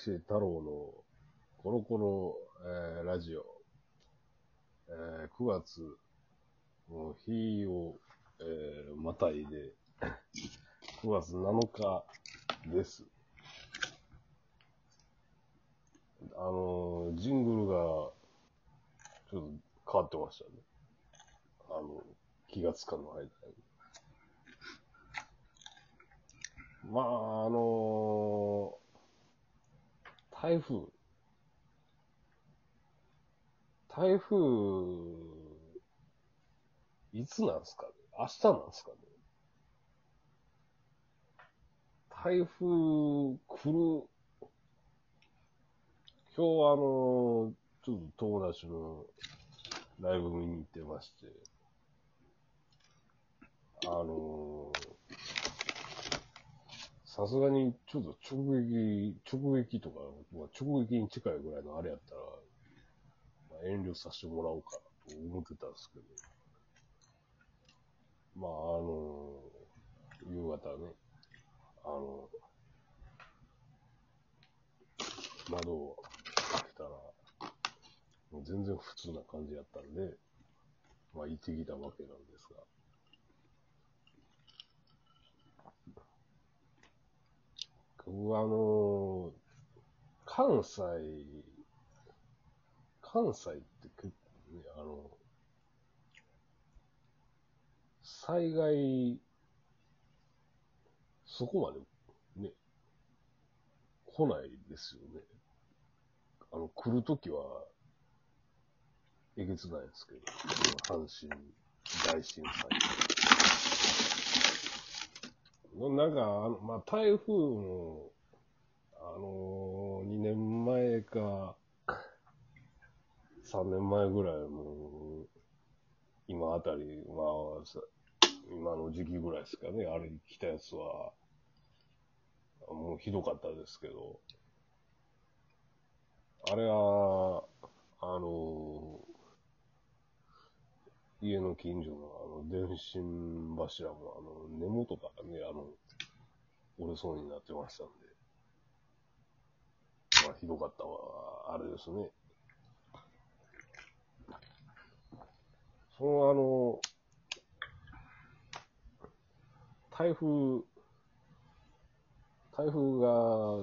石太郎のコロコロ、えーラジオ、えー9月の日を、えーまたいで、9月7日です。あのジングルが、ちょっと変わってましたね。あの、気がつかぬ間に。まあ、あのー台風。台風、いつなんすかね？明日なんすかね？台風来る、今日あのちょっと友達のライブ見に行ってまして、あのさすがにちょっと直撃、直撃とか、まあ、直撃に近いぐらいのあれやったら、まあ、遠慮させてもらおうかなと思ってたんですけど、まあ、あの夕方ね、あの窓を開けたら、もう全然普通な感じやったんで、まあ、行ってきたわけなんですが、僕はあの関西、関西って結構ね、あの、災害、そこまでね、来ないですよね。あの、来るときは、えげつないですけど、阪神大震災。なんか、あの、まあ、台風も、あのー、2年前か、3年前ぐらいも、今あたり、まあ、今の時期ぐらいですかね、あれ来たやつは、もうひどかったですけど、あれは、あのー家の近所のあの電信柱もあの根元からね、あの、折れそうになってましたんで。まあ、ひどかったわ、あれですね。そのあの、台風、台風が、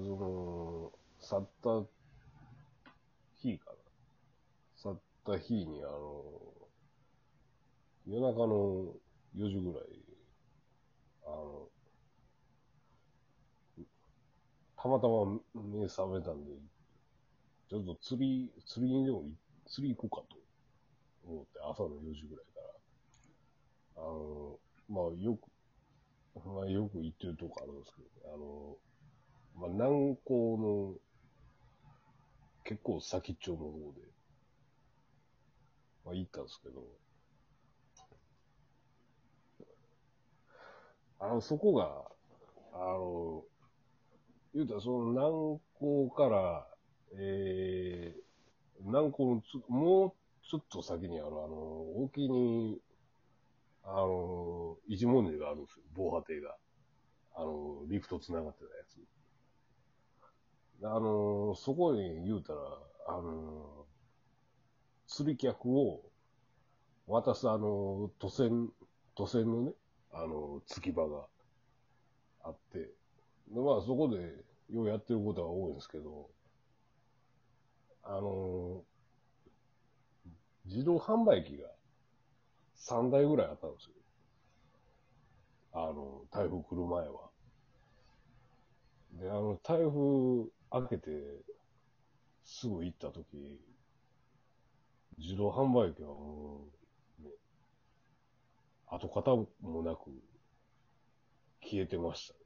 その、去った日かな。去った日に、あの、夜中の4時ぐらい、あの、たまたま目覚めたんで、ちょっと釣り、釣りにでも、釣り行こうかと思って、朝の4時ぐらいから。あの、まあよく、まあよく行ってるとこあるんですけど、あの、まあ南港の結構先っちょの方で、まあ行ったんですけど、あの、そこが、あの、言うたらその南港から、えー、南港のつ、もうちょっと先にある、あの、沖に、あの、一文字があるんですよ、防波堤が。あの、リフト繋がってたやつ。あの、そこに言うたら、あの、釣り客を渡す、あの、都船、都船のね、あの、付き場があって、で、まあそこでようやってることが多いんですけど、あの、自動販売機が3台ぐらいあったんですよ。あの、台風来る前は。で、あの、台風明けてすぐ行った時自動販売機はもう、ね、跡形もなく消えてましたね。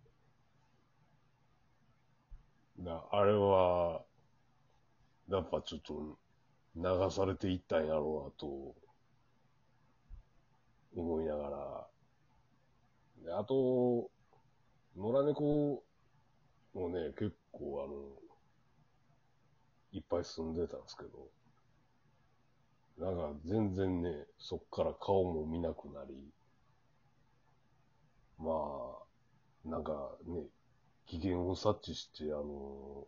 だあれは、やっぱちょっと流されていったんやろうなと思いながら、であと、野良猫もね、結構あの、いっぱい住んでたんですけど、なんか全然ね、そっから顔も見なくなり、まあ、なんかね、機嫌を察知して、あの、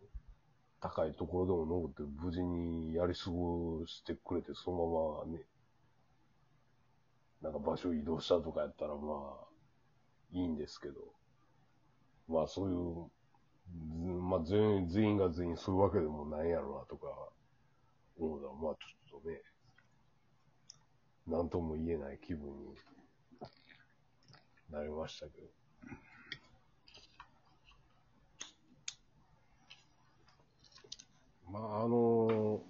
高いところでも登って無事にやり過ごしてくれて、そのままね、なんか場所移動したとかやったらまあ、いいんですけど、まあそういう、まあ全員、全員が全員そういうわけでもないやろなとか、思うのは、まあちょっとね、なんとも言えない気分になりましたけど。まあ、あの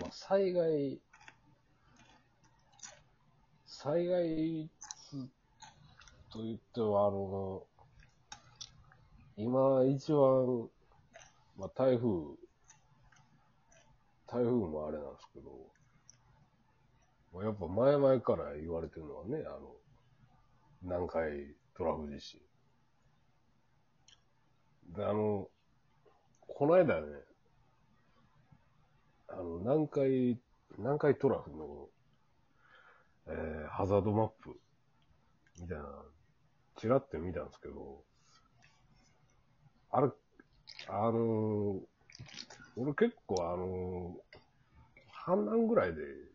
まあ、災害、災害と言っては、あの、今一番、まあ、台風、台風もあれなんですけど、まあやっぱ前々から言われてるのはね、あの、南海トラフ地震。で、あの、この間ね、あの、南海、南海トラフの、えー、ハザードマップ、みたいな、ちらって見たんですけど、あれ、あの、俺結構あのー、氾濫ぐらいで、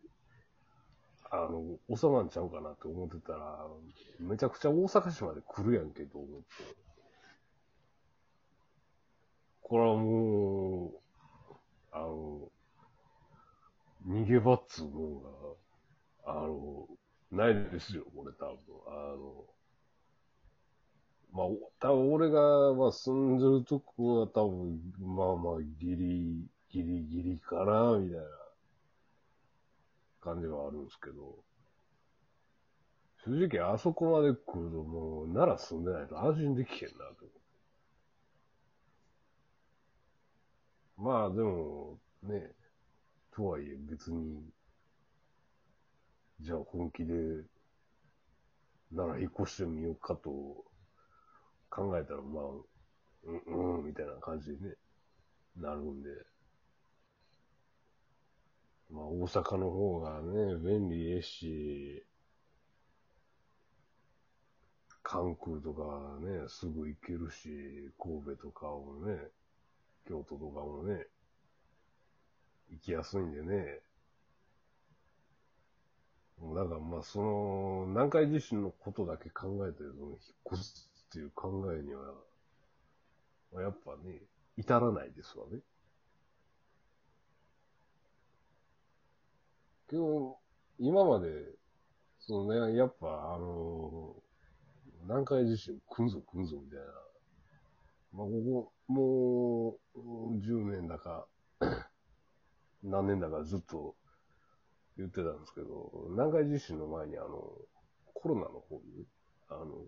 あの、収まんちゃうかなって思ってたら、めちゃくちゃ大阪市まで来るやんけと思って。これはもう、あの、逃げ場っつうものが、あの、ないですよ、これ多分。あの、まあ、多分俺が、まあ、住んでるとこは多分、まあまあ、ギリ、ギリギリかな、みたいな感じはあるんですけど、正直あそこまで来るともう、奈良住んでないと安心できへんな、と。まあでも、ね、とはいえ別に、じゃあ本気で、なら引っ越してみようかと考えたら、まあ、うん、うん、みたいな感じでね、なるんで。まあ大阪の方がね、便利ですし、関空とかね、すぐ行けるし、神戸とかもね、京都とかもね、行きやすいんでね。だからまあその、南海地震のことだけ考えて、その引っ越すっていう考えには、やっぱね、至らないですわね。けど、今まで、そのね、やっぱあの、南海地震来んぞ来んぞみたいな。まあ、ここ、もう、10年だか、何年だかずっと言ってたんですけど、南海地震の前にあの、コロナの方に、あの、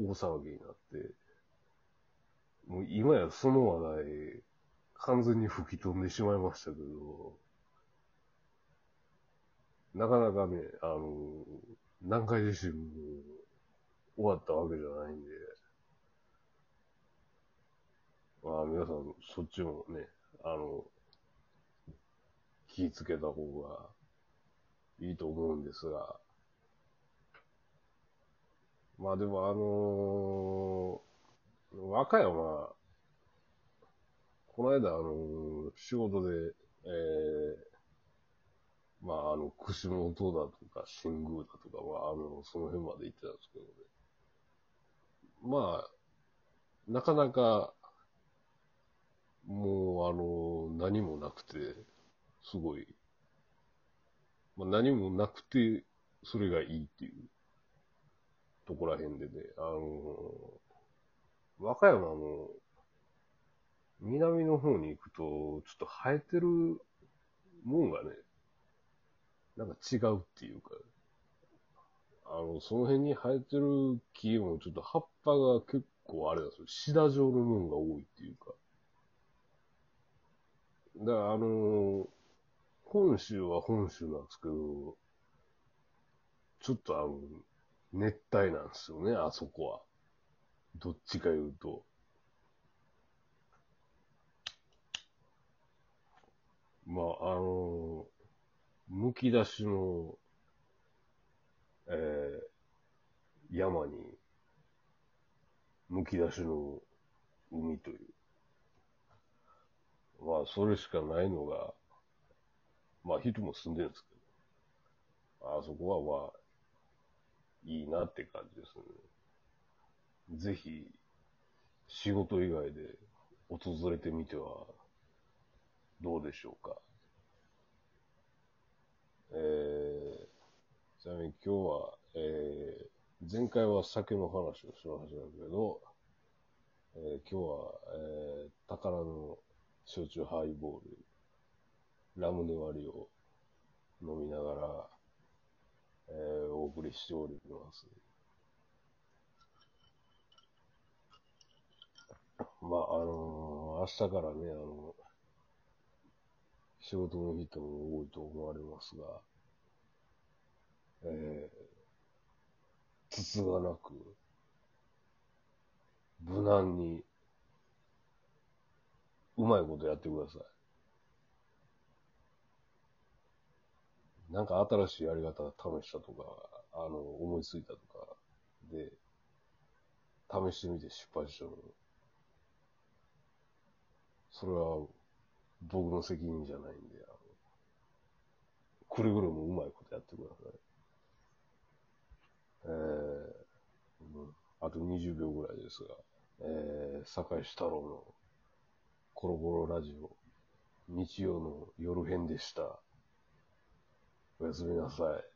大騒ぎになって、もう今やその話題、完全に吹き飛んでしまいましたけど、なかなかね、あの、南海地震終わったわけじゃないんで、まあ皆さんそっちもね、あの、気ぃつけた方がいいと思うんですが、まあでもあのー、和歌山、この間あのー、仕事で、えー、まああの、串本だとか、新宮だとかは、あの、その辺まで行ってたんですけどね。まあ、なかなか、もうあの、何もなくて、すごい、まあ、何もなくて、それがいいっていうとこら辺でね、あの、和歌山の南の方に行くと、ちょっと生えてるもんがね、なんか違うっていうか、あの、その辺に生えてる木もちょっと葉っぱが結構あれなんです。シダ状のもんが多いっていうか。だからあの本州は本州なんですけど、ちょっとあの、熱帯なんですよね、あそこは。どっちか言うと。まあ、あの、むき出しの、えー、山に、むき出しの海というまあ、それしかないのが、まあ、人も住んでるんですけど、あそこはまあ、いいなって感じですね。ぜひ、仕事以外で訪れてみてはどうでしょうか。えー、ちなみに今日は、えー、前回は酒の話をしましたけど、えー、今日は、えー、宝の焼酎ハイボール、ラムネ割りを飲みながら、えー、お送りしております。まあ、あのー、明日からね、あの、仕事の人も多いと思われますが、えー、筒がなく、無難に、うまいことやってください。なんか新しいやり方試したとか、あの、思いついたとかで、試してみて失敗したの。それは僕の責任じゃないんで、あのくれぐれもうまいことやってください。えー、あと20秒ぐらいですが、えー、坂井志太郎のコロコロラジオ、日曜の夜編でした。おやすみなさい。